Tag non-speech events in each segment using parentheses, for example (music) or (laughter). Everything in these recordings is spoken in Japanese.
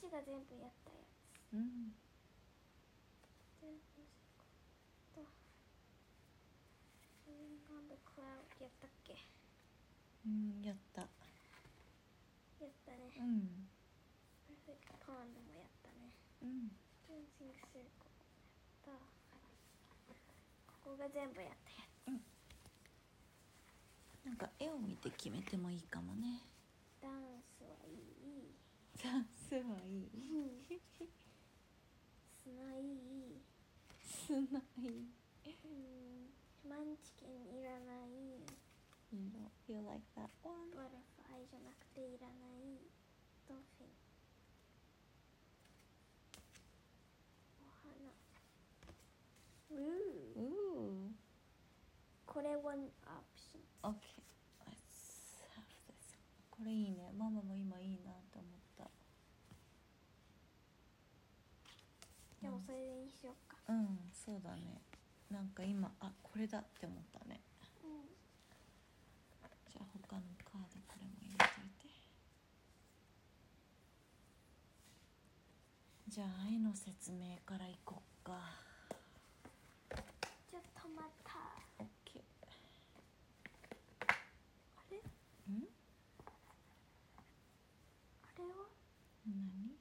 ちが全部やったやつ。うん。でどうしようかと Living on the Cloud やったっけ？うんやった。やったね。うん。Perfect Pond もやったね。うん。ダンシングコやったここが全部やったやなんか絵を見て決めてもいいかもね。つダンスはいい。ダンスはいい砂いいすないうん。マンチキンいらない You don't feel like that one? バタフライじゃなくていらないドルフィンお花うーこれワンオプション Okay Let's have this これいいねママも今いいなっでもそれにしようか。うんそうだね。なんか今あこれだって思ったね。うん。じゃあ他のカードこれも入れといて。じゃあ愛の説明からいこっか。ちょっと待った OK あれんあれは何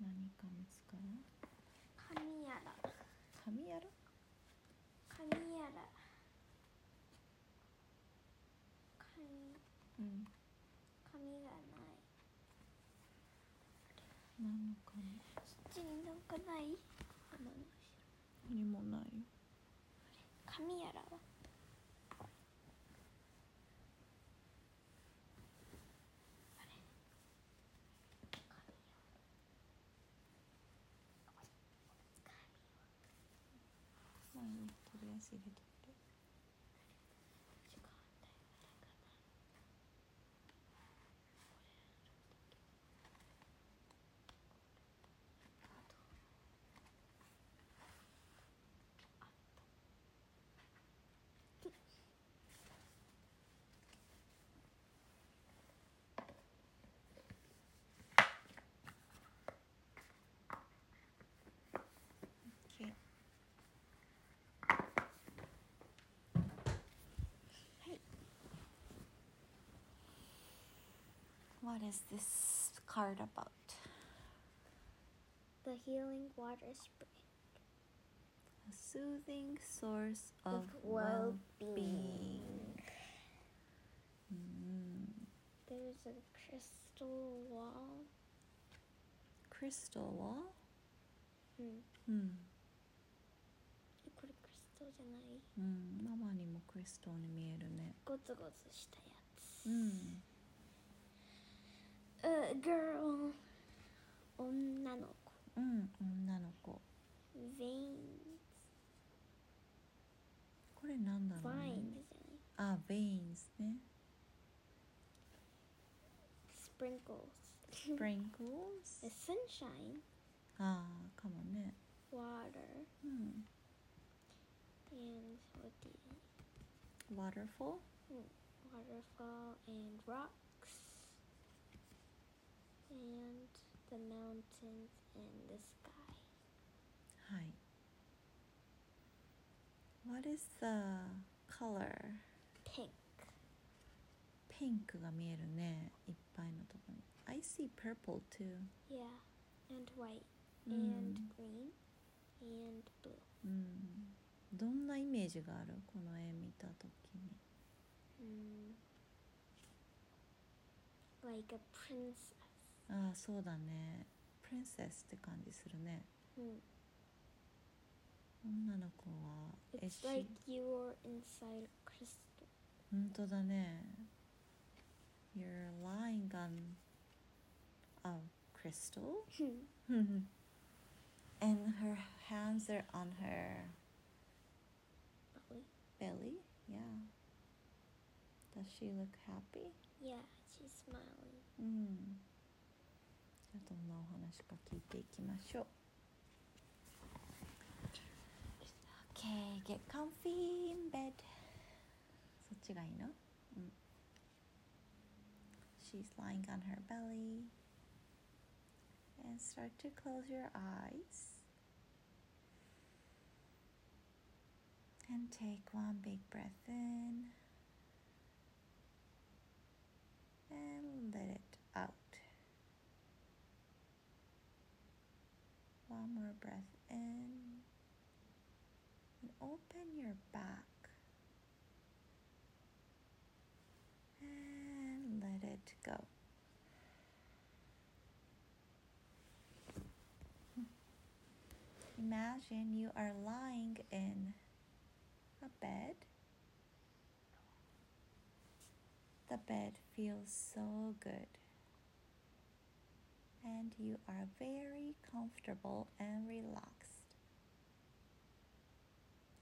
何か見つかやら。髪やろ髪やら。髪うん。髪がない。何の髪こっちになんかない？花の何もないよ。髪やらはあれ髪前にと What is this card about? The healing water spring A soothing source of, Of well-being. Mm, There's a crystal wall crystal wall? うんうん、えこれクリスタルじゃないうん、ママにもクリスタルに見えるね。ゴツゴツしたやつうん、 A girl 女の子うん、女の子。 veins これなんだろう vines ね。じゃないあ、veins ね。 sprinkles sprinkles? A sunshine ああ、かもね。 water うん。 and what do you waterfall? waterfall and rocks And the mountains and the sky はい。What is the color? pink ピンクが見えるね。いっぱいのところに。I see purple too. yeah and white うん and green and blue うん。どんなイメージがあるこの絵見たときに。mm. like a princess ああ、そうだね。プリンセスって感じするね。 mm. 女の子は絵 it's 師。 like you're inside a crystal 本当だね。You're lying on a crystal? (laughs) and her hands are on her belly belly? Yeah. Does she look happy? yeah she's smiling うん。 じゃあどんなお話か聞いていきましょう。Okay, get comfy in bed. そっちがいいのうん。 she's lying on her belly. And start to close your eyes. And take one big breath in. And let it breath in. And open your back. And let it go. Imagine you are lying in a bed. The bed feels so good And you are very comfortable and relaxed.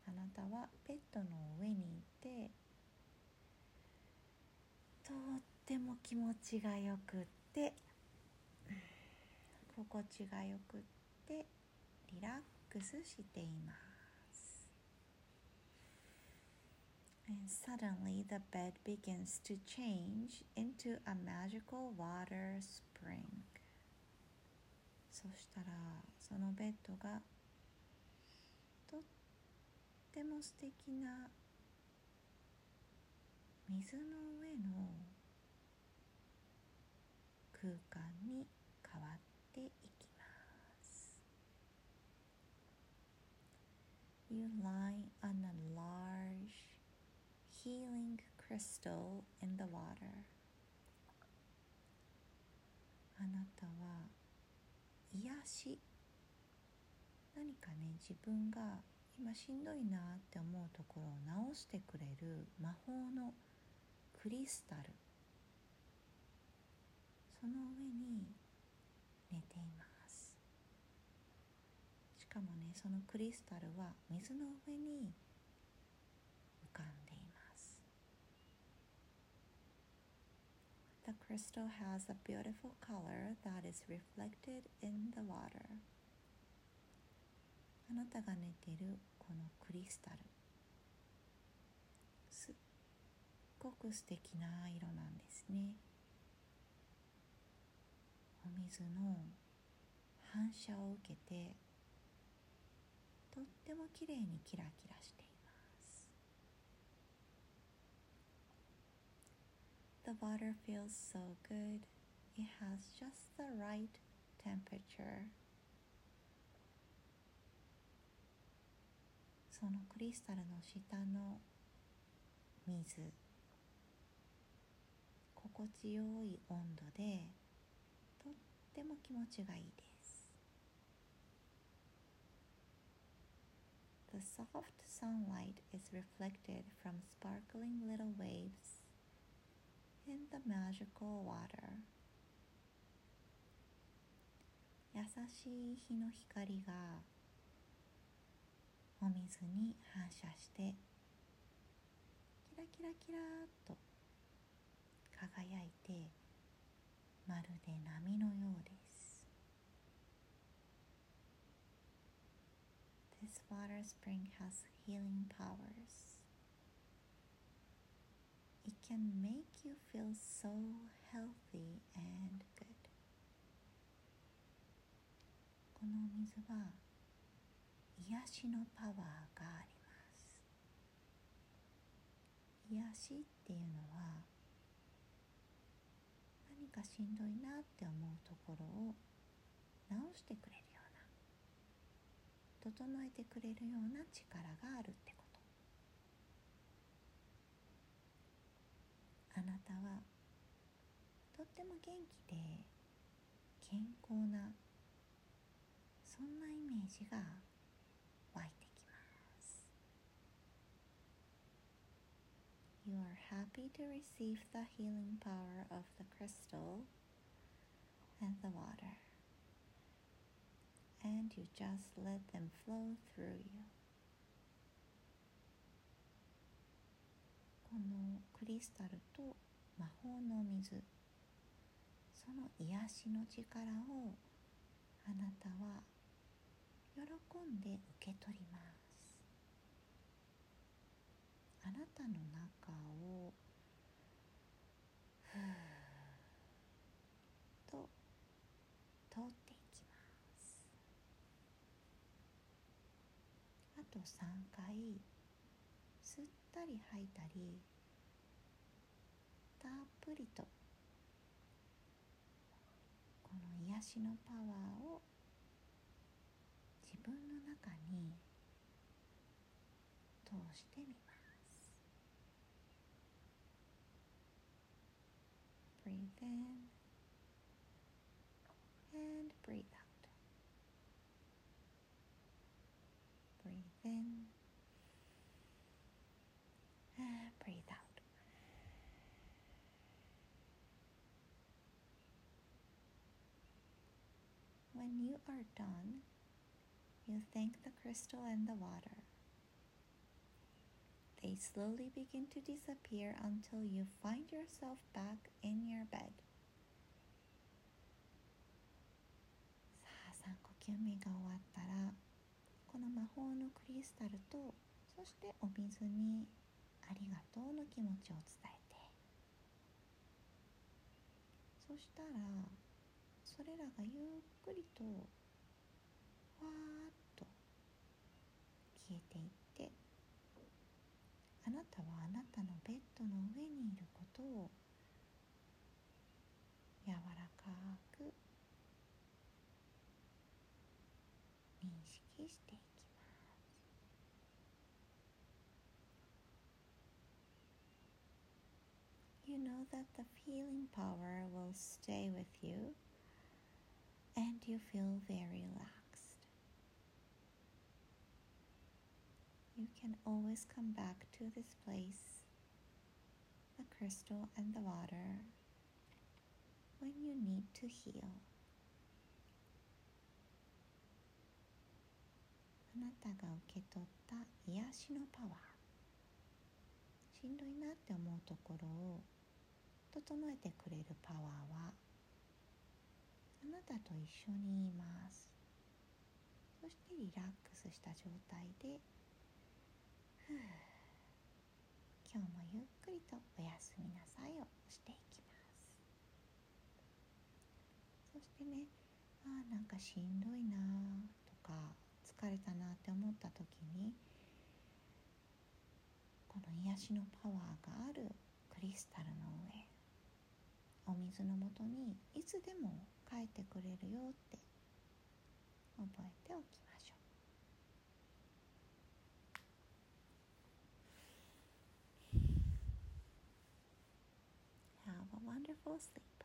あなたはベッドの上にいてとっても気持ちがよくって心地がよくってリラックスしています And suddenly the bed begins to change into a magical water spring そしたらそのベッドがとっても素敵な水の上の空間に変わっていきます You lie on a large healing crystal in the water あなたは何かね自分が今しんどいなって思うところを直してくれる魔法のクリスタル。その上に寝ています。しかもねそのクリスタルは水の上に浮かんでいます The crystal has a beautiful color that is reflected in the water. あなたが寝ているこのクリスタル。すっごく素敵な色なんですね。お水の反射を受けてとってもきれいにキラキラして The water feels so good It has just the right temperature そのクリスタルの下の水心地よい温度でとっても気持ちがいいです The soft sunlight is reflected from sparkling little waves in the magical water 優しい日の光がお水に反射してキラキラキラーっと輝いてまるで波のようです This water spring has healing powers can make you feel so healthy and good. このお水は癒しのパワーがあります。癒しっていうのは何かしんどいなって思うところを直してくれるような整えてくれるような力があるってこと。あなたはとっても元気で健康なそんなイメージが湧いてきます You are happy to receive the healing power of the crystal and the water and you just let them flow through you このクリスタルと魔法の水。その癒しの力をあなたは喜んで受け取ります。あなたの中をふーっと通っていきます。あと3回。吸ったり吐いたりたっぷりとこの癒しのパワーを自分の中に通してみます Breathe in and breathe out. Breathe in and breathe out. When you are done, you thank the crystal and the water. They slowly begin to disappear until you find yourself back in your bed. さあ3呼吸目が終わったらこの魔法のクリスタルとそしてお水にありがとうの気持ちを伝えてそしたらそれらがゆっくりとわーっと消えていってあなたはあなたのベッドの上にいることを柔らかく認識していきます。You know that the feeling power will stay with you. and you feel very relaxed. You can always come back to this place, the crystal and the water, when you need to heal. あなたが受け取った癒しのパワーしんどいなって思うところを整えてくれるパワーはあ なたと一緒にいますそしてリラックスした状態でふう今日もゆっくりとおやすみなさいをしていきますそしてねあーなんかしんどいなとか疲れたなって思った時にこの癒しのパワーがあるクリスタルの上お水のもとにいつでも書いてくれるよって覚えておきましょう Have a wonderful sleep